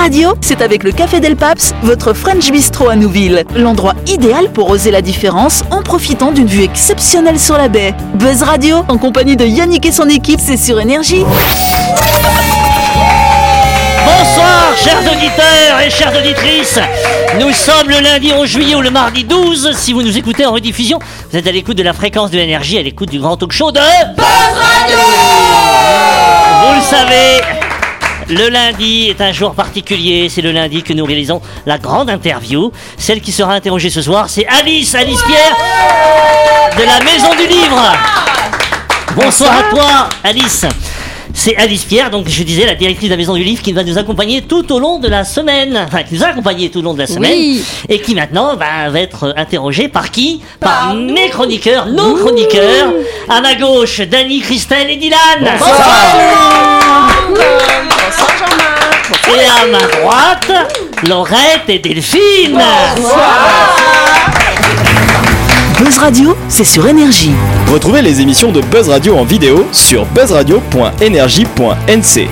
Radio, c'est avec le Café Del Paps, votre French Bistro à Nouville. L'endroit idéal pour oser la différence en profitant d'une vue exceptionnelle sur la baie. Buzz Radio, en compagnie de Yannick et son équipe, c'est sur Énergie. Bonsoir, chers auditeurs et chères auditrices. Nous sommes le lundi 11 juillet ou le mardi 12. Si vous nous écoutez en rediffusion, vous êtes à l'écoute de la fréquence de l'énergie, à l'écoute du grand talk show de Buzz Radio. Vous le savez. Le lundi est un jour particulier, c'est le lundi que nous réalisons la grande interview. Celle qui sera interrogée ce soir, c'est Alice, Alice Pierre, de la Maison du Livre. Bonsoir à toi, Alice. C'est Alice Pierre, donc je disais la directrice de la Maison du Livre, qui va nous accompagner tout au long de la semaine. Enfin, qui nous a accompagné tout au long de la semaine. Oui. Et qui maintenant bah, va être interrogée par qui? Par, mes chroniqueurs, nos chroniqueurs. À ma gauche, Dany, Christelle et Dylan. Et à ma droite, Laurette et Delphine. Buzz Radio, c'est sur Énergie. Retrouvez les émissions de Buzz Radio en vidéo sur buzzradio.energie.nc.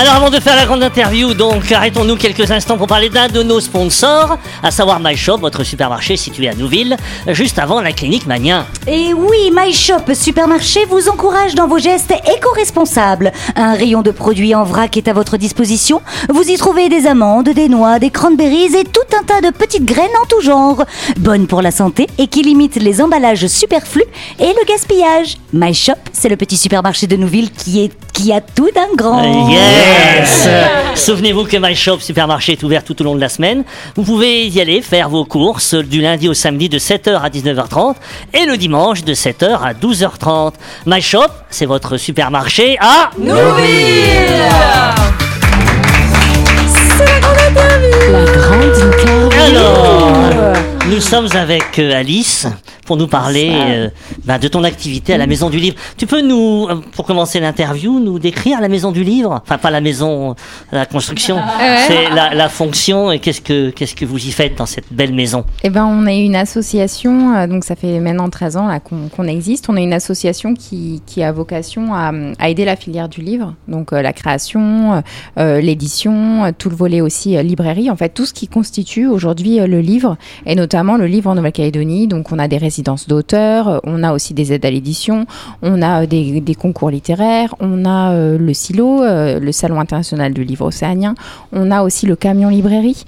Alors avant de faire la grande interview, donc arrêtons-nous quelques instants pour parler d'un de nos sponsors, à savoir MyShop, votre supermarché situé à Nouville, juste avant la clinique Mania. Et oui, My Shop Supermarché vous encourage dans vos gestes éco-responsables. Un rayon de produits en vrac est à votre disposition. Vous y trouvez des amandes, des noix, des cranberries et tout un tas de petites graines en tout genre. Bonnes pour la santé et qui limitent les emballages superflus et le gaspillage. My Shop, c'est le petit supermarché de Nouville qui, est, qui a tout d'un grand. Yes Souvenez-vous que My Shop Supermarché est ouvert tout au long de la semaine. Vous pouvez y aller faire vos courses du lundi au samedi de 7h à 19h30 et le dimanche de 7h à 12h30. My Shop, c'est votre supermarché à La grande interview. Alors, nous sommes avec euh, Alice pour nous parler euh, bah, de ton activité à la Maison du Livre. Tu peux nous, euh, pour commencer l'interview, nous décrire la Maison du Livre? Enfin, pas la maison, la construction, c'est la, la fonction et qu'est-ce que qu'est-ce que vous y faites dans cette belle maison? Eh ben, on est une association, euh, donc ça fait maintenant 13 ans là, qu'on qu'on existe. On est une association qui, qui a vocation à, à aider la filière du livre, donc euh, la création, l'édition, tout le volet aussi librairie, en fait tout ce qui constitue aujourd'hui le livre, et notamment le livre en Nouvelle-Calédonie. Donc on a des d'auteurs, euh, on a aussi des aides à l'édition, on a euh, des, concours littéraires, on a euh, le silo, le Salon international du livre océanien, on a aussi le camion librairie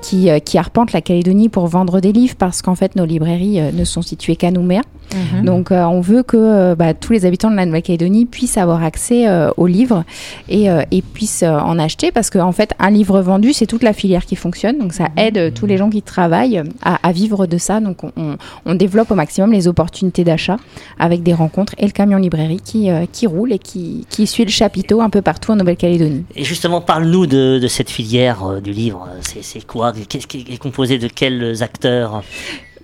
qui, qui arpente la Calédonie pour vendre des livres parce qu'en fait nos librairies ne sont situées qu'à Nouméa. Donc euh, on veut que euh, bah, tous les habitants de la Nouvelle-Calédonie puissent avoir accès euh, aux livres et, euh, et puissent euh, en acheter parce qu'en fait un livre vendu c'est toute la filière qui fonctionne. Donc ça aide euh, tous les gens qui travaillent à, à vivre de ça. Donc on, développe au maximum les opportunités d'achat avec des rencontres et le camion librairie qui, euh, qui roule et qui, qui suit le chapiteau un peu partout en Nouvelle-Calédonie. Et justement, parle-nous de, de cette filière euh, du livre. C'est c'est quoi? Qu'est-ce qui est composé de quels acteurs?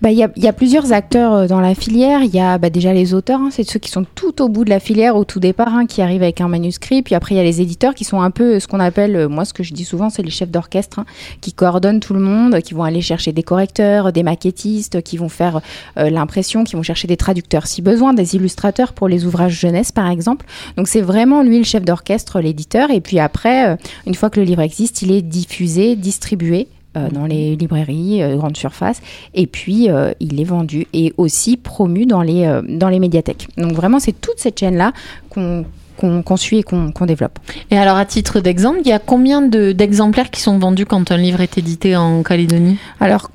Bah, Il y, a, y a plusieurs acteurs euh, dans la filière. Il y a bah, déjà les auteurs, hein, c'est ceux qui sont tout au bout de la filière au tout départ, hein, qui arrivent avec un manuscrit. Puis après, il y a les éditeurs qui sont un peu euh, ce qu'on appelle, euh, moi ce que je dis souvent, c'est les chefs d'orchestre, hein, qui coordonnent tout le monde, qui vont aller chercher des correcteurs, des maquettistes, qui vont faire l'impression, qui vont chercher des traducteurs si besoin, des illustrateurs pour les ouvrages jeunesse par exemple. Donc c'est vraiment lui le chef d'orchestre, l'éditeur. Et puis après, une fois que le livre existe, il est diffusé, distribué euh, dans les librairies, euh, grandes surfaces, et puis euh, il est vendu et aussi promu dans les, dans les médiathèques. Donc vraiment, c'est toute cette chaîne-là qu'on qu'on suit et qu'on qu'on développe. Et alors, à titre d'exemple, il y a combien de- d'exemplaires qui sont vendus quand un livre est édité en Calédonie? Alors,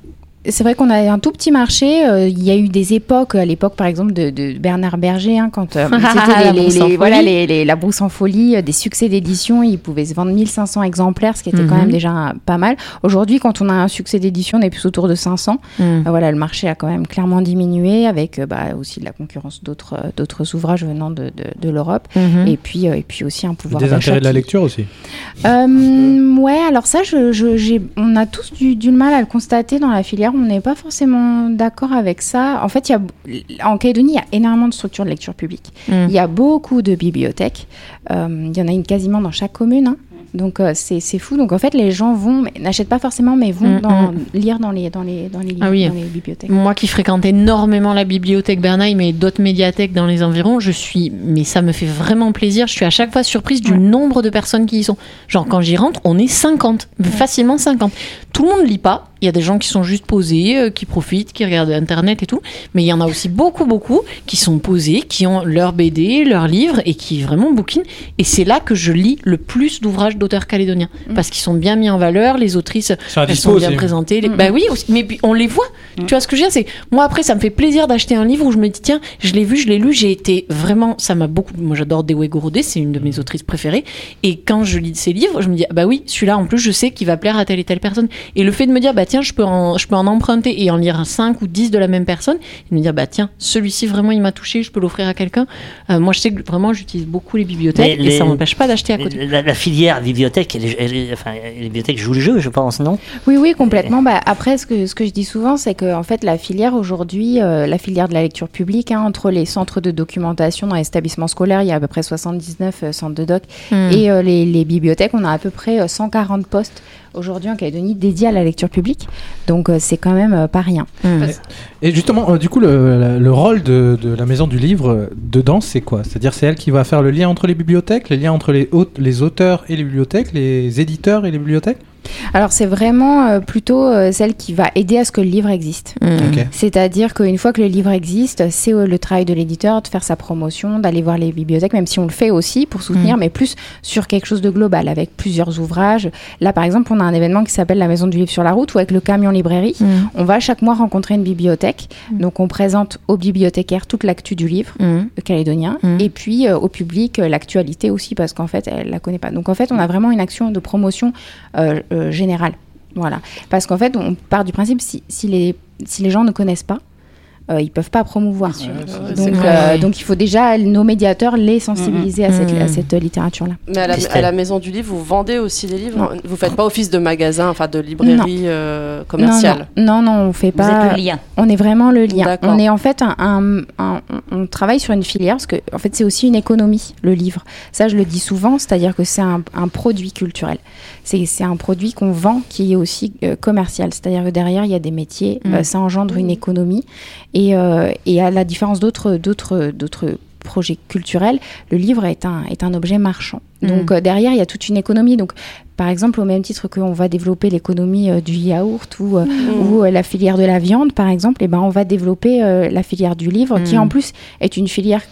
c'est vrai qu'on a un tout petit marché. euh, Il y a eu des époques, à l'époque par exemple de, de Bernard Berger, hein, quand euh, c'était La les, Brousse les- en les- voilà, folie. les- les- la brousse en folie, euh, des succès d'édition, il pouvait se vendre 1500 exemplaires, ce qui était quand Mhm. même déjà un- pas mal. Aujourd'hui, quand on a un succès d'édition, on est plus autour de 500. Hmm. Euh, voilà, le marché a quand même clairement diminué avec euh, bah, aussi de la concurrence d'autres d'autres ouvrages venant de, de, de l'Europe. Mhm. Et puis, euh, et puis aussi un pouvoir Des intérêts de la lecture aussi. euh, ouais, alors ça, je, je- j'ai- on a tous du, du mal à le constater dans la filière. On n'est pas forcément d'accord avec ça. En fait, il y a, en Calédonie, il y a énormément de structures de lecture publique. Mm. Il y a beaucoup de bibliothèques. Euh, il y en a une quasiment dans chaque commune. hein. Donc euh, c'est fou. Donc en fait, les gens vont, n'achètent pas forcément, mais vont Mm, dans- mm. lire dans les, dans les, dans les, livres, Ah oui. dans les bibliothèques. Moi qui fréquente énormément la bibliothèque Bernheim mais d'autres médiathèques dans les environs, je suis, mais ça me fait vraiment plaisir. Je suis à chaque fois surprise du nombre de personnes qui y sont. Genre quand j'y rentre, on est 50, facilement 50. Tout le monde lit pas. Il y a des gens qui sont juste posés, euh, qui profitent, qui regardent Internet et tout. Mais il y en a aussi beaucoup, beaucoup qui sont posés, qui ont leur BD, leur livre et qui vraiment bouquinent. Et c'est là que je lis le plus d'ouvrages d'auteurs calédoniens. Parce qu'ils sont bien mis en valeur, les autrices elles sont bien aussi. présentées. Les... Mm. Bah oui, aussi. mais puis on les voit. Tu vois ce que je veux dire? C'est moi après, ça me fait plaisir d'acheter un livre où je me dis tiens, je l'ai vu, je l'ai lu, j'ai été vraiment, ça m'a beaucoup. Moi, j'adore Dewe Gorodé, c'est une de mes autrices préférées. Et quand je lis ses livres, je me dis ah bah oui, celui-là en plus, je sais qu'il va plaire à telle et telle personne. Et le fait de me dire bah tiens, je peux en, je peux en emprunter et en lire 5 ou 10 de la même personne, et de me dire bah tiens, celui-ci vraiment il m'a touché, je peux l'offrir à quelqu'un. Euh, moi, je sais que vraiment, j'utilise beaucoup les bibliothèques Mais et les- ça m'empêche pas d'acheter à côté. La, la filière bibliothèque, elle, est- elle est- enfin, les bibliothèques jouent le jeu, je pense, non? Oui, oui, complètement. Bah, après, ce que, ce que je dis souvent, c'est que en fait, la filière aujourd'hui, euh, la filière de la lecture publique, hein, entre les centres de documentation dans les établissements scolaires, il y a à peu près 79 euh, centres de doc, Hmm. et euh, les, les bibliothèques, on a à peu près euh, 140 postes aujourd'hui en Calédonie dédiés à la lecture publique. Donc, euh, c'est quand même euh, pas rien. Mm. Et justement, euh, du coup, le, rôle de, de la maison du livre dedans, c'est quoi? C'est-à-dire, c'est elle qui va faire le lien entre les bibliothèques, les liens entre les, aute- les auteurs et les bibliothèques, les éditeurs et les bibliothèques? Alors, c'est vraiment euh, plutôt euh, celle qui va aider à ce que le livre existe. Mm. Ok. C'est-à-dire qu'une fois que le livre existe, c'est euh, le travail de l'éditeur de faire sa promotion, d'aller voir les bibliothèques, même si on le fait aussi pour soutenir, Mm. mais plus sur quelque chose de global, avec plusieurs ouvrages. Là, par exemple, on a un événement qui s'appelle la Maison du Livre sur la route, où avec le camion librairie, Mm. on va chaque mois rencontrer une bibliothèque. Donc, on présente aux bibliothécaires toute l'actu du livre calédonien, et puis euh, au public euh, l'actualité aussi, parce qu'en fait, elle la connaît pas. Donc, en fait, on a vraiment une action de promotion générale. Voilà. Parce qu'en fait, on part du principe, si, si, les, si les gens ne connaissent pas, euh, ils peuvent pas promouvoir. donc, euh, donc, il faut déjà, nos médiateurs, les sensibiliser à cette, Mhm. à cette littérature-là. Mais à la, Christelle. à la maison du livre, vous vendez aussi des livres Non. Vous faites pas office de magasin, enfin de librairie euh, commerciale Non, non, non, on fait Vous pas. êtes le lien. On est vraiment le lien. On est en fait un, un- un- on travaille sur une filière parce que en fait c'est aussi une économie le livre. Ça je le dis souvent, c'est-à-dire que c'est un, un produit culturel. C'est un produit qu'on vend qui est aussi euh, commercial. C'est-à-dire que derrière il y a des métiers, ça engendre une économie et, euh, et à la différence d'autres d'autres d'autres projets culturels, le livre est un est un objet marchand. Donc Mm. euh, derrière il y a toute une économie. Donc par exemple au même titre qu'on va développer l'économie euh, du yaourt ou euh, Mm. ou euh, la filière de la viande, par exemple, eh ben, on va développer la filière du livre, qui Mm. en plus est une filière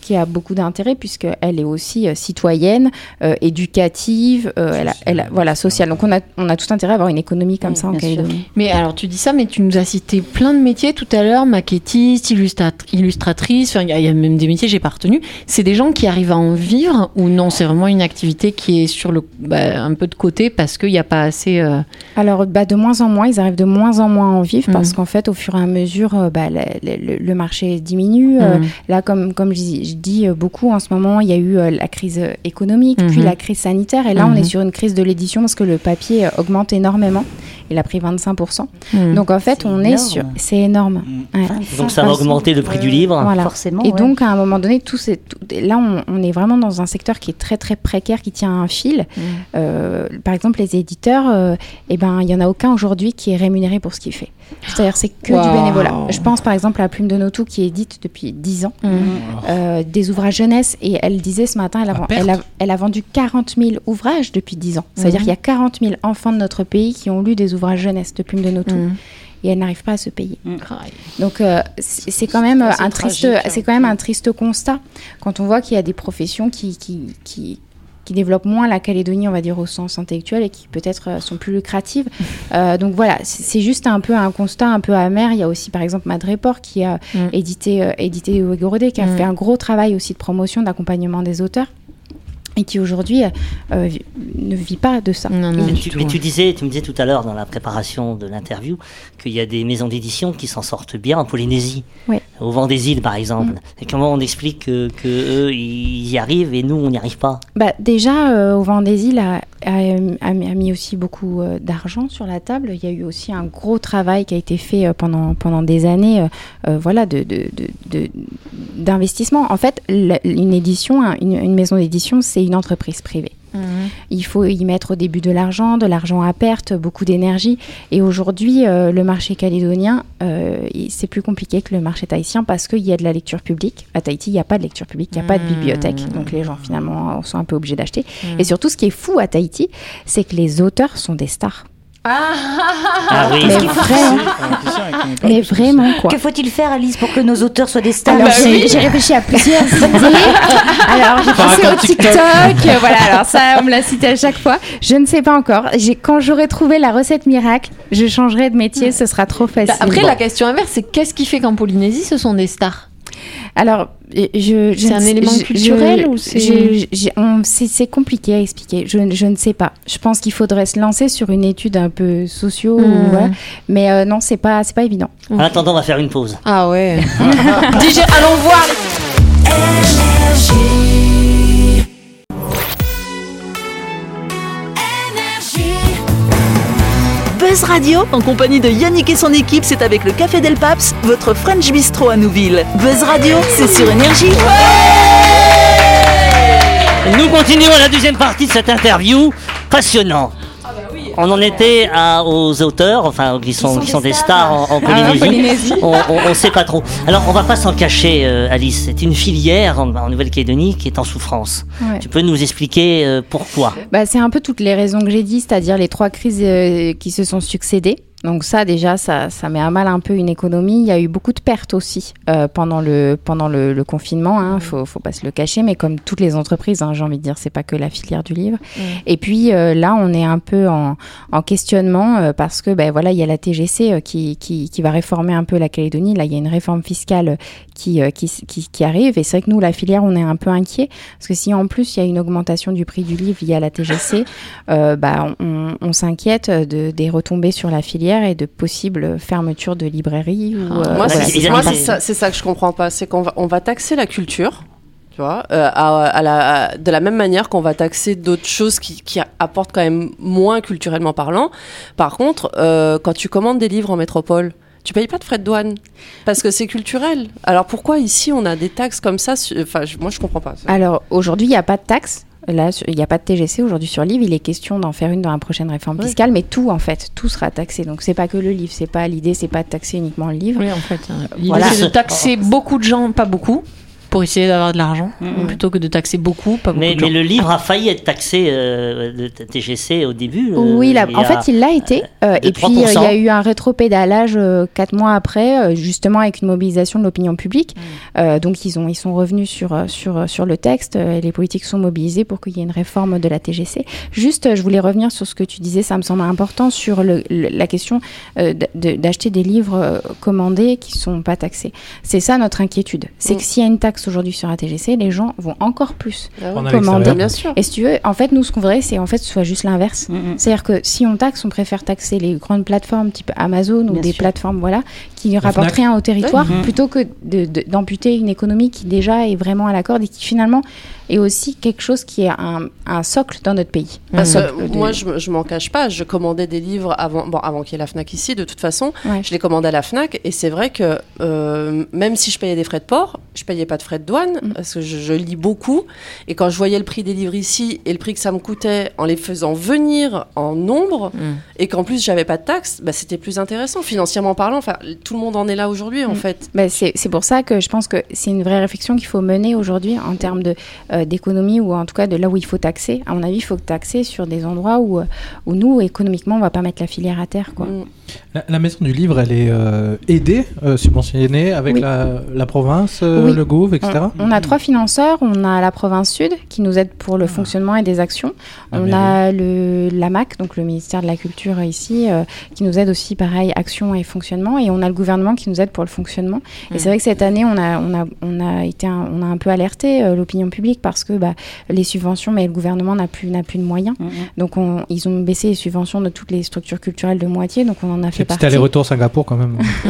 qui a beaucoup d'intérêt puisqu'elle est aussi euh, citoyenne, euh, éducative, euh, elle a, elle a- voilà, sociale. Donc on a, on a tout intérêt à avoir une économie comme Mm, ça en. Calédonie. Mais alors tu dis ça, mais tu nous as cité plein de métiers tout à l'heure, maquettiste, illustrat- illustratrice, il y, a- il y a même des métiers que j'ai pas retenus. C'est des gens qui arrivent à en vivre ou non? C'est vraiment une activité qui est sur le bah, un peu de côté parce qu'il n'y a pas assez. euh, Alors, bah, de moins en moins, ils arrivent de moins en moins à en vivre Mm. parce qu'en fait, au fur et à mesure, bah, le, le- le marché diminue. Euh, mm. Là, comme, comme je, dis- je dis euh, beaucoup en ce moment, il y a eu euh, la crise euh, économique, puis Mhm. la crise sanitaire. Et là, on Mhm. est sur une crise de l'édition parce que le papier augmente énormément. Il a pris 25%. Mm. Donc, en fait, on est sur. C'est énorme. Ouais. Donc ça va augmenter le prix du livre. Voilà. Forcément. Et ouais. donc, à un moment donné, tout ces- tout- là, on, on est vraiment dans un secteur qui est très, très précaire, qui tient un fil. Mm. Euh, par exemple, les éditeurs, euh, eh ben, il y en a aucun aujourd'hui qui est rémunéré pour ce qu'il fait. C'est-à-dire, c'est que du Wow. bénévolat. Je pense, par exemple, à la Plume de Notou, qui édite depuis 10 ans euh, des ouvrages jeunesse. Et elle disait ce matin, elle a, À ven- perte. elle a, elle a vendu 40 000 ouvrages depuis 10 ans. Ça veut dire Mhm. qu'il y a 40 000 enfants de notre pays qui ont lu des ouvrages jeunesse de Plume de Notou. Mm. Et elle n'arrive pas à se payer. Mm. Donc euh, c'est quand même C'est un triste, hein. c'est quand même un triste constat quand on voit qu'il y a des professions qui, qui, qui, qui développent moins la Calédonie, on va dire au sens intellectuel, et qui peut-être euh, sont plus lucratives. Euh, donc voilà, c'est c'est juste un peu un constat un peu amer. Il y a aussi par exemple Madréport qui a Mm. édité euh, édité Ouégorodé, qui a Mm. fait un gros travail aussi de promotion, d'accompagnement des auteurs. Et qui aujourd'hui euh, vi- ne vit pas de ça. Non, non, Mais du tu, tout. mais tu disais, tu me disais tout à l'heure dans la préparation de l'interview qu'il y a des maisons d'édition qui s'en sortent bien en Polynésie, au vent des îles par exemple. Et comment on explique que, que eux ils y arrivent et nous on n'y arrive pas? Bah, déjà, euh, au Vent des Îles a, a, a mis aussi beaucoup euh, d'argent sur la table. Il y a eu aussi un gros travail qui a été fait euh, pendant, pendant des années euh, euh, voilà, de, de, de- de- d'investissement. En fait, la- une édition, un- une, une maison d'édition, c'est une entreprise privée. Il faut y mettre au début de l'argent, de l'argent à perte, beaucoup d'énergie. Et aujourd'hui, euh, le marché calédonien, euh, c'est plus compliqué que le marché tahitien parce qu'il y a de la lecture publique. À Tahiti, il n'y a pas de lecture publique, il n'y a pas de bibliothèque. Donc les gens, finalement, sont un peu obligés d'acheter. Et surtout, ce qui est fou à Tahiti, c'est que les auteurs sont des stars. Ah oui. Mais vraiment, mais vraiment quoi. Que faut-il faire, Alice, pour que nos auteurs soient des stars Alors, j'ai j'ai réfléchi à plusieurs idées. Alors, j'ai pensé au TikTok. TikTok. voilà, alors ça, on me l'a cité à chaque fois. Je ne sais pas encore. J'ai- Quand j'aurai trouvé la recette miracle, je changerai de métier. Ce sera trop facile. Après, Bon. la question inverse, c'est qu'est-ce qui fait qu'en Polynésie, ce sont des stars? Alors, je, je C'est un sais- élément culturel je- ou c'est- C'est compliqué à expliquer. Je, je ne sais pas. Je pense qu'il faudrait se lancer sur une étude un peu socio. Hmm. ou, ouais. Mais euh, non, c'est pas, c'est pas évident. En attendant, on va faire une pause. Ah ouais. DJ, allons voir. Buzz Radio, en compagnie de Yannick et son équipe, c'est avec le Café Del Paps, votre French Bistro à Nouville. Buzz Radio, c'est sur Énergie. Nous continuons la deuxième partie de cette interview. Passionnant. On en était à- aux auteurs, enfin qui sont, qui sont des stars en, en Polynésie. Polynésie. On, on sait pas trop. Alors on va pas s'en cacher, euh, Alice. C'est une filière en, en Nouvelle-Calédonie qui est en souffrance. Ouais. Tu peux nous expliquer euh, pourquoi? Bah, c'est un peu toutes les raisons que j'ai dit, c'est-à-dire les trois crises euh, qui se sont succédées. Donc ça déjà, ça, ça met à mal un peu une économie. Il y a eu beaucoup de pertes aussi euh, pendant le pendant le, le confinement. Hein, faut faut pas se le cacher, mais comme toutes les entreprises, hein, j'ai envie de dire, c'est pas que la filière du livre. Et puis euh, là, on est un peu en, en questionnement euh, parce que ben voilà, il y a la TGC qui, qui qui va réformer un peu la Calédonie. Là, il y a une réforme fiscale qui qui, qui, qui arrive. Et c'est vrai que nous, la filière, on est un peu inquiet parce que si en plus il y a une augmentation du prix du livre via la TGC, bah, on, on s'inquiète de, des retombées sur la filière et de possibles fermetures de librairies. Ou, euh, Moi, c'est ça, que je comprends pas. C'est qu'on va, on va taxer la culture. Tu vois, euh, à, à la, à- de la même manière qu'on va taxer d'autres choses qui, qui apportent quand même moins culturellement parlant. Par contre, euh, quand tu commandes des livres en métropole, tu payes pas de frais de douane parce que c'est culturel. Alors pourquoi ici on a des taxes comme ça Enfin, je- moi je comprends pas. Alors aujourd'hui, il n'y a pas de taxe. Là, il n'y a pas de TGC aujourd'hui sur livre. Il est question d'en faire une dans la prochaine réforme fiscale, mais tout en fait, tout sera taxé. Donc c'est pas que le livre, c'est pas l'idée, c'est pas de taxer uniquement le livre. Oui, en fait. euh, L'idée, Voilà. c'est de taxer beaucoup de gens, pas beaucoup, pour essayer d'avoir de l'argent, plutôt que de taxer beaucoup, pas beaucoup mais, le livre a failli être taxé euh, de TGC au début. euh, Oui, là, en a- fait, il l'a été. euh, et puis, euh, il y 3%. a eu un rétropédalage euh, quatre mois après, euh, justement avec une mobilisation de l'opinion publique. Euh, donc, ils, ont, ils sont revenus sur, euh, sur, euh, sur le texte euh, et les politiques sont mobilisées pour qu'il y ait une réforme de la TGC. Juste, euh, je voulais revenir sur ce que tu disais, ça me semble important, sur le, le- la question euh, d'acheter des livres euh, commandés qui sont pas taxés. C'est ça notre inquiétude. C'est Mm. que s'il y a une taxe aujourd'hui sur la TGC, les gens vont encore plus Ah ouais. commander. l'extérieur. Bien sûr. Et si tu veux, en fait, nous, ce qu'on voudrait, c'est en fait que ce soit juste l'inverse. C'est-à-dire que si on taxe, on préfère taxer les grandes plateformes type Amazon ou Bien des sûr. plateformes voilà, qui rapportent Fnac. rien au territoire, Mhm. plutôt que de- de- d'amputer une économie qui déjà est vraiment à la corde et qui finalement est aussi quelque chose qui est un, un socle dans notre pays. Socle de- moi, je, je m'en cache pas. Je commandais des livres avant, bon, avant qu'il y ait la Fnac ici. De toute façon, Ouais. je les commandais à la Fnac. Et c'est vrai que euh, même si je payais des frais de port, je payais pas de frais de douane Mm. parce que je, je lis beaucoup. Et quand je voyais le prix des livres ici et le prix que ça me coûtait en les faisant venir en nombre Mm. et qu'en plus j'avais pas de taxes, bah, c'était plus intéressant financièrement parlant. Enfin, tout le monde en est là aujourd'hui en Mm. fait. Ben, c'est c'est pour ça que je pense que c'est une vraie réflexion qu'il faut mener aujourd'hui en termes de, euh, d'économie ou en tout cas de là où il faut taxer. À mon avis, il faut taxer sur des endroits où, euh, où nous, économiquement, on va pas mettre la filière à terre. Quoi. Mm. La, la maison du livre, elle est euh, aidée, euh, subventionnée avec Oui. la, la province, euh, Oui. le Gouv, etc. On, on a trois financeurs. On a la province Sud qui nous aide pour le fonctionnement et des actions. Ah, on a le l'AMAC, donc le ministère de la Culture ici, euh, qui nous aide aussi, pareil, action et fonctionnement. Et on a le gouvernement qui nous aide pour le fonctionnement. Et c'est vrai que cette année, on a, on a, on a, été un, on a un peu alerté euh, l'opinion publique parce que bah, les subventions, mais le gouvernement n'a plus, n'a plus de moyens. Donc on- ils ont baissé les subventions de toutes les structures culturelles de moitié. Donc on en a fait C'est partie. petit aller-retour Singapour quand même.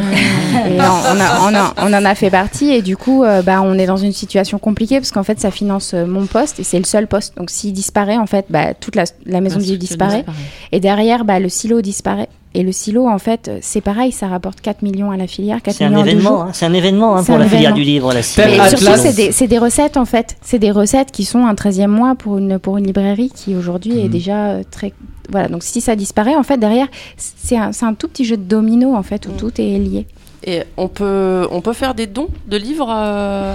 Et on, on a- on a- on en a fait partie et du coup, euh, bah, on est dans une situation compliquée parce qu'en fait, ça finance euh, mon poste et c'est le seul poste. Donc, s'il disparaît, en fait, bah, toute la, la maison de livre disparaît. Et derrière, bah, le silo disparaît. Et le silo, en fait, c'est pareil, ça rapporte 4 millions à la filière, 4 C'est un millions événement, hein, c'est un événement hein, pour un la filière du livre. La Atlas. surtout, c'est des, c'est des recettes en fait. C'est des recettes qui sont un 13e mois pour une, pour une librairie qui aujourd'hui est Mhm. déjà euh, très. Voilà, donc si ça disparaît, en fait, derrière, c'est un, c'est un tout petit jeu de domino en fait où Mhm. tout est lié. Et on peut, on peut faire des dons de livres euh,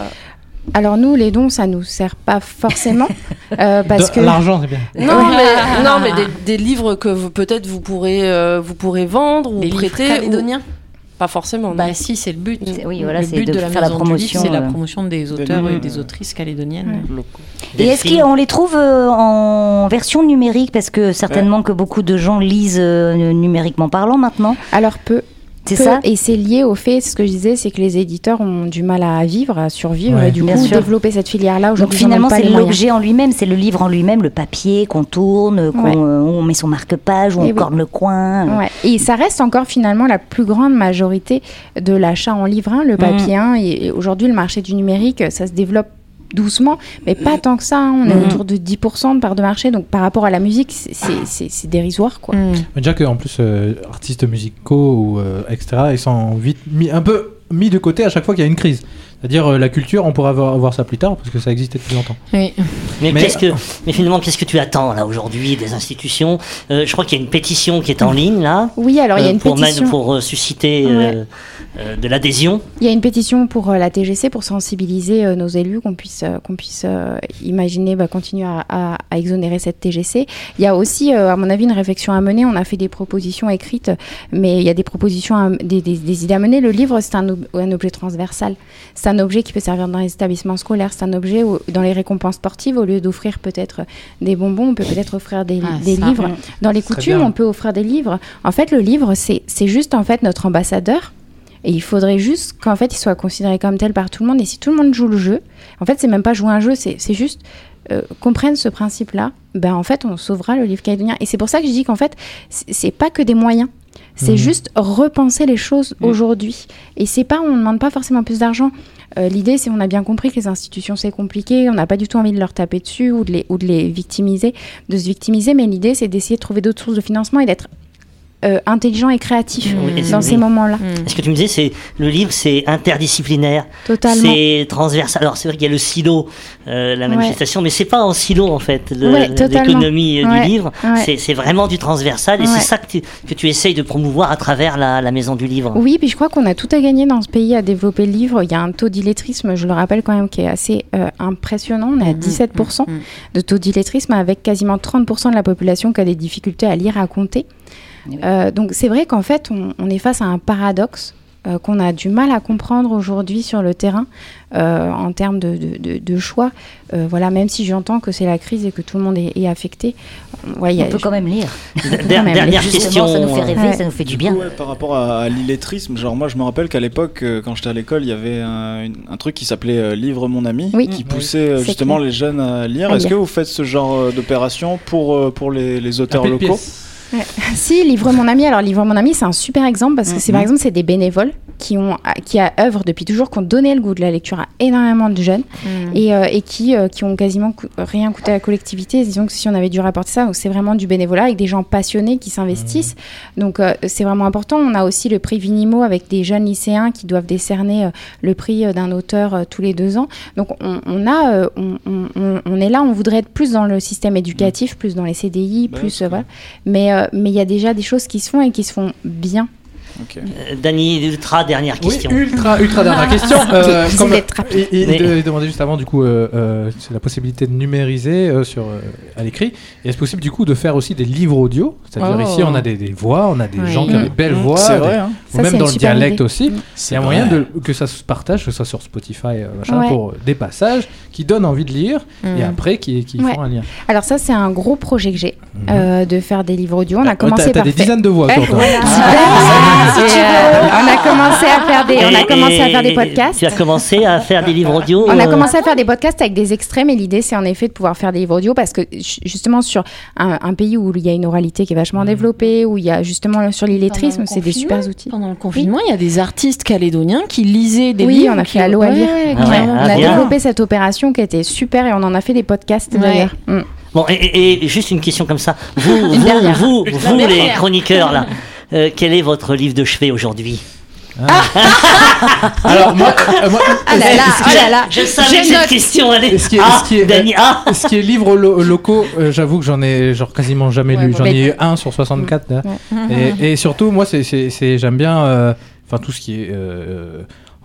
Alors, nous, les dons, ça nous sert pas forcément euh, parce De- que. L'argent, c'est bien. Non, mais, non, mais des, des livres que vous- peut-être vous pourrez, euh, vous pourrez vendre ou Des livres prêter. calédoniens ou- Pas forcément. non. Bah si, c'est le but. C'est- oui, voilà, le c'est but de de, la faire la promotion, c'est la euh, promotion des auteurs et des euh, autrices calédoniennes. Et est-ce qu'on les trouve euh, en version numérique? Parce que certainement que beaucoup de gens lisent euh, numériquement parlant maintenant. Alors, peu. C'est ça Et c'est lié au fait, ce que je disais, c'est que les éditeurs ont du mal à vivre, à survivre, Ouais. et du Bien coup, sûr. développer cette filière-là Donc aujourd'hui. finalement, ont pas c'est l'objet en lui-même, c'est le livre en lui-même, le papier qu'on tourne, qu'on, Ouais. euh, on met son marque-page, on oui. corne le coin. Ouais. Et ça reste encore finalement la plus grande majorité de l'achat en livre 1, Mm. le papier 1. Et et aujourd'hui, le marché du numérique, ça se développe doucement, mais pas tant que ça. hein. On est Mhm. autour de 10% de part de marché. Donc par rapport à la musique, c'est- c'est c'est- c'est dérisoire. Quoi. Mm. Mais déjà qu'en plus, euh, artistes musicaux ou euh, etc., ils sont vite mis, un peu mis de côté à chaque fois qu'il y a une crise. C'est-à-dire euh, la culture, on pourra voir, voir ça plus tard parce que ça existait depuis longtemps. Oui. Mais, Mais- qu'est-ce que, mais finalement, qu'est-ce que tu attends là aujourd'hui des institutions? Euh, Je crois qu'il y a une pétition qui est en ligne là. Oui, alors il y a euh, une pour, man- pétition. pour euh, susciter euh, euh, de l'adhésion. Il y a une pétition pour euh, la TGC pour sensibiliser euh, nos élus, qu'on puisse, euh, qu'on puisse euh, imaginer bah, continuer à, à- à exonérer cette TGC. Il y a aussi, euh, à mon avis, une réflexion à mener. On a fait des propositions écrites, mais il y a des propositions, à- des, des- des idées à mener. Le livre, c'est un, ob- un objet transversal. C'est un objet qui peut servir dans les établissements scolaires. C'est un objet où- dans les récompenses sportives, au lieu d'offrir peut-être des bonbons, on peut peut-être offrir des, Ah, livres. Dans les coutumes, on peut offrir des livres. En fait, le livre, c'est juste en fait notre ambassadeur. Et il faudrait juste qu'en fait, il soit considéré comme tel par tout le monde. Et si tout le monde joue le jeu, en fait, c'est même pas jouer un jeu, c'est juste euh, qu'on prenne ce principe-là. Ben, en fait, on sauvera le livre calédonien. Et c'est pour ça que je dis qu'en fait, c'est pas que des moyens. C'est Mhm. juste repenser les choses Mhm. aujourd'hui. Et c'est pas, on ne demande pas forcément plus d'argent. Euh, L'idée, c'est on a bien compris que les institutions, c'est compliqué. On n'a pas du tout envie de leur taper dessus ou de les, ou de les victimiser, de se victimiser. Mais l'idée, c'est d'essayer de trouver d'autres sources de financement et d'être euh, intelligent et créatif et dans ces moments-là. Ce que tu me disais, c'est le livre, c'est interdisciplinaire, Totalement. c'est transversal. Alors c'est vrai qu'il y a le silo, euh, la Ouais. manifestation, mais c'est pas en silo en fait Ouais, l'économie euh, Ouais, du livre. ouais. C'est- vraiment du transversal et Ouais. c'est ça que tu, que tu essayes de promouvoir à travers la, la maison du livre. Oui, puis je crois qu'on a tout à gagner dans ce pays à développer le livre. Il y a un taux d'illettrisme, je le rappelle quand même, qui est assez euh, impressionnant. On est à 17% Mhm. de taux d'illettrisme avec quasiment 30% de la population qui a des difficultés à lire, à compter. Oui. Euh, donc c'est vrai qu'en fait, on, on est face à un paradoxe euh, qu'on a du mal à comprendre aujourd'hui sur le terrain euh, en termes de, de- de- de choix. Euh, voilà, même si j'entends que c'est la crise et que tout le monde est, est affecté. on- ouais, a- peut quand même lire. Der- même, dernière question. ça nous fait rêver, Ouais. ça nous fait du Du bien. ouais, par rapport à, à l'illettrisme, genre moi je me rappelle qu'à l'époque, euh, quand j'étais à l'école, il y avait un, une- un truc qui s'appelait euh, Livre mon ami, Oui. qui poussait euh, C'est justement les jeunes à lire. Est-ce que vous faites ce genre d'opération pour, euh, pour les, les auteurs locaux? Si, Livre mon ami. Alors, Livre mon ami, c'est un super exemple parce que c'est par exemple, c'est des bénévoles qui ont, qui à œuvre depuis toujours, qui ont donné le goût de la lecture à énormément de jeunes et, euh, et qui, euh, qui ont quasiment rien coûté à la collectivité. Disons que si on avait dû rapporter ça, c'est vraiment du bénévolat avec des gens passionnés qui s'investissent. Donc, euh, c'est vraiment important. On a aussi le prix Vinimo avec des jeunes lycéens qui doivent décerner euh, le prix d'un auteur tous les deux ans. Donc, on, on a, on, on- est là, on voudrait être plus dans le système éducatif, plus dans les CDI, Bah, plus voilà. Mais mais il y a déjà des choses qui se font et qui se font bien. Ok. Euh, Dany Ultra, dernière Oui, question. ultra, ultra dernière question. Euh, comme il, il Mais- de- demandait juste avant, du coup, euh, euh, c'est la possibilité de numériser euh, sur, euh, à l'écrit. Et est-ce possible, du coup, de faire aussi des livres audio? C'est-à-dire Oh. ici, on a des, des voix, on a des Oui. gens qui ont des belles Mmh. voix, C'est des- vrai, hein ou Ça, même dans le dialecte idée. aussi. Il C'est y a moyen de, que ça se partage, que ce soit sur Spotify, euh, machin, Ouais. pour des passages qui donnent envie de lire et Mm. après qui, qui Ouais. font un lien. Alors ça, c'est un gros projet que j'ai euh, de faire des livres audio. On a commencé par des dizaines de voix Eh, voilà. Et, euh, on a commencé à faire des, on a Et- commencé à et- faire des et podcasts. Tu as commencé à faire des livres audio. On a euh, commencé à faire des podcasts avec des extraits, mais l'idée, c'est en effet de pouvoir faire des livres audio parce que ju- justement sur un, un pays où il y a une oralité qui est vachement développée, où il y a justement sur l'illettrisme, c'est des super outils. Pendant le confinement, il y a des artistes calédoniens qui lisaient des Oui, livres. on a fait Allo à lire. Ouais, Ah ouais, ah on a développé cette opération qui était super et on en a fait des podcasts Ouais. d'ailleurs. Mm. Bon, et, et- et juste une question comme ça. Vous, vous, dernière. vous, vous, les chroniqueurs, là, euh, quel est votre livre de chevet aujourd'hui Alors moi, euh, moi, Ah là là, Je- oh là là. Je savais que cette note. question allait. ce qui est, ah, ce qui est, Dani, ah ce qui est livres lo- locaux, euh, j'avoue que j'en ai genre quasiment jamais Ouais, lu. bon, J'en ai eu un sur 64. là. Ouais. Et, et surtout, moi, c'est, j'aime bien, euh, enfin tout ce qui est.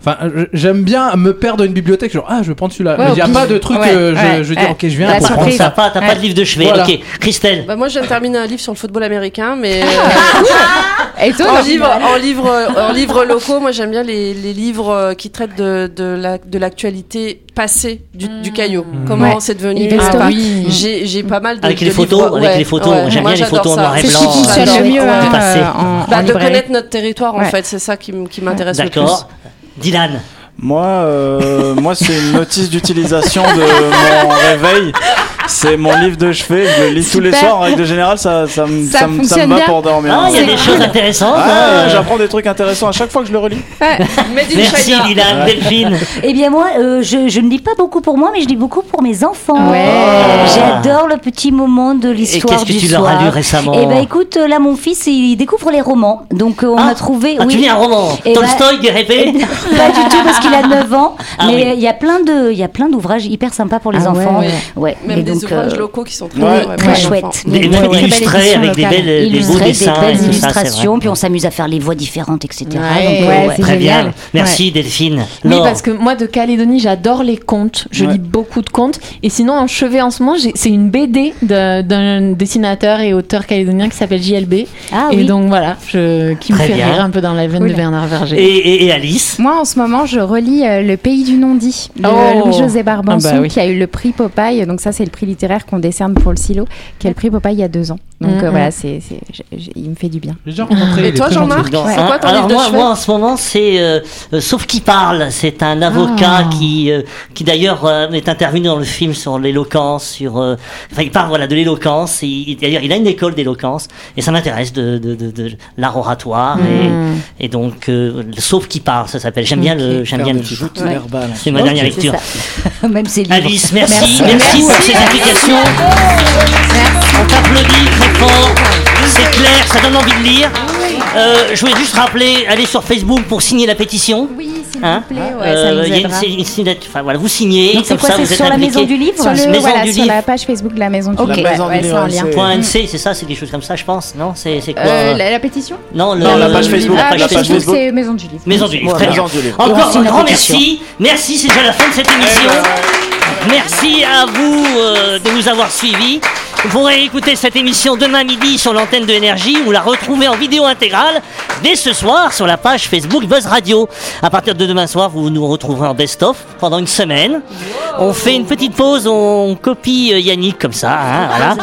euh, Enfin, euh, j'aime bien me perdre dans une bibliothèque, genre ah, je vais prendre celui-là. Ouais, Mais il n'y a pas de truc, Ouais, euh, je, ouais, je dis ouais. ok, je viens pour prendre. T'as ça. pas, t'as pas Ouais. de livre de chevet. Voilà. Ok, Christelle. Bah, moi, je viens de terminer un livre sur le football américain, mais Et toi, en, livre, en, livre, en livre locaux, moi j'aime bien les, les livres euh, qui traitent de, de, la, de l'actualité passée du, du Caillou. Comment Ouais. c'est devenu Ah, story. oui. J'ai j'ai pas mal de Avec de les photos, livres, avec ouais, les photos. ouais. J'aime Moi, bien les photos en noir et C'est ce blanc. qui le mieux euh, Bah, de connaître notre territoire, en fait, c'est ça qui m'intéresse le plus. D'accord. Dylan. Moi, euh, moi c'est une notice d'utilisation de mon réveil. C'est mon livre de chevet, je le lis tous les soirs. En règle générale, ça, ça, me- Ça ça, me- ça me va bien. pour dormir. Ah, il y a des choses intéressantes. Ah, hein. J'apprends des trucs intéressants à chaque fois que je le relis. In Merci. Dylan, Delphine. Eh bien moi, euh, je, je ne lis pas beaucoup pour moi, mais je lis beaucoup pour mes enfants. Ouais. J'adore le petit moment de Et l'histoire qu'est-ce que du tu leur as lu récemment Eh ben écoute, là mon fils il découvre les romans, donc euh, on Ah. a trouvé. Ah, oui. tu lis un roman Eh ben- Tolstoy, Guérépé pas du tout parce qu'il a 9 ans, Ah mais oui. il y a plein de, il y a plein d'ouvrages hyper sympas pour les Ah enfants. ouais. Et des donc, ouvrages euh, locaux qui sont très, ouais, très chouettes. Des- Ouais, même ouais. illustrés avec des belles, des beaux dessins. des belles et tout ça, c'est illustrations, puis on s'amuse à faire les voix différentes, etc. Ouais, Donc, euh, ouais, ouais. c'est Très bien. Merci Delphine. Oui, parce que moi de Calédonie, j'adore les contes. Je Ouais. lis beaucoup de contes. Et sinon, en chevet en ce moment, c'est une BD d'un dessinateur et auteur calédonien qui s'appelle JLB. Ah et oui. donc voilà, je, qui me fait bien. rire un peu dans la veine Cool. de Bernard Verger. Et, et- et Alice? Moi, en ce moment, je relis euh, Le Pays du non-dit de Oh. Louis-José Barbanson, Ah bah oui. qui a eu le prix Popeye. Donc, ça, c'est le prix littéraire qu'on décerne pour le silo, qui a le prix Popeye il y a deux ans. Donc, euh, voilà, c'est, il me fait du bien. J'ai déjà rencontré. Et est toi, Jean-Marc. C'est quoi ton Alors livre de moi, moi en ce moment c'est euh, euh, Sauf qui parle. C'est un avocat Ah. qui euh, qui d'ailleurs euh, est intervenu dans le film sur l'éloquence, sur euh, enfin il parle voilà de l'éloquence. D'ailleurs il a une école d'éloquence et ça m'intéresse de, de, de, de l'art oratoire Mm. et, et donc euh, Sauf qui parle ça s'appelle. J'aime bien le j'aime bien le titre. Ouais. C'est ma dernière lecture. Même. Alice, merci, merci, Merci. pour ces explications. On t'applaudit très fort. C'est clair, ça donne envie de lire. Euh, je voulais juste rappeler, allez sur Facebook pour signer la pétition. Oui, s'il Hein vous plaît, ouais, Euh, ça nous il y a une, aidera. c'est une signature- enfin, voilà, vous signez, Donc c'est comme quoi ça C'est vous êtes sur la impliqué. maison du livre Sur, le, Maison voilà, du sur livre. la page Facebook de la Maison du Ok. Livre. La Maison du ouais, c'est en ouais, lien. c'est- Point Mm. NC, c'est ça, c'est quelque chose comme ça, je pense. Non, c'est c'est quoi Euh, la, la pétition? Non, le- Non, la page Facebook. Ah, la page Facebook, Facebook. c'est Maison du Livre. Maison du livre, Voilà. très bien. Maison du livre. Et on Encore un grand merci. Merci, c'est déjà la fin de cette émission. Merci à vous euh, de nous avoir suivis. Vous pourrez écouter cette émission demain midi sur l'antenne de Énergie ou la retrouver en vidéo intégrale dès ce soir sur la page Facebook Buzz Radio. À partir de demain soir, vous nous retrouverez en best-of pendant une semaine. On fait une petite pause, on copie euh, Yannick comme ça, hein, voilà.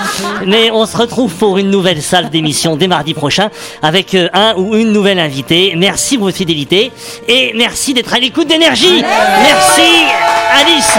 Mais on se retrouve pour une nouvelle salle d'émission dès mardi prochain avec euh, un ou une nouvelle invitée. Merci pour votre fidélité et merci d'être à l'écoute d'énergie. Merci Alice.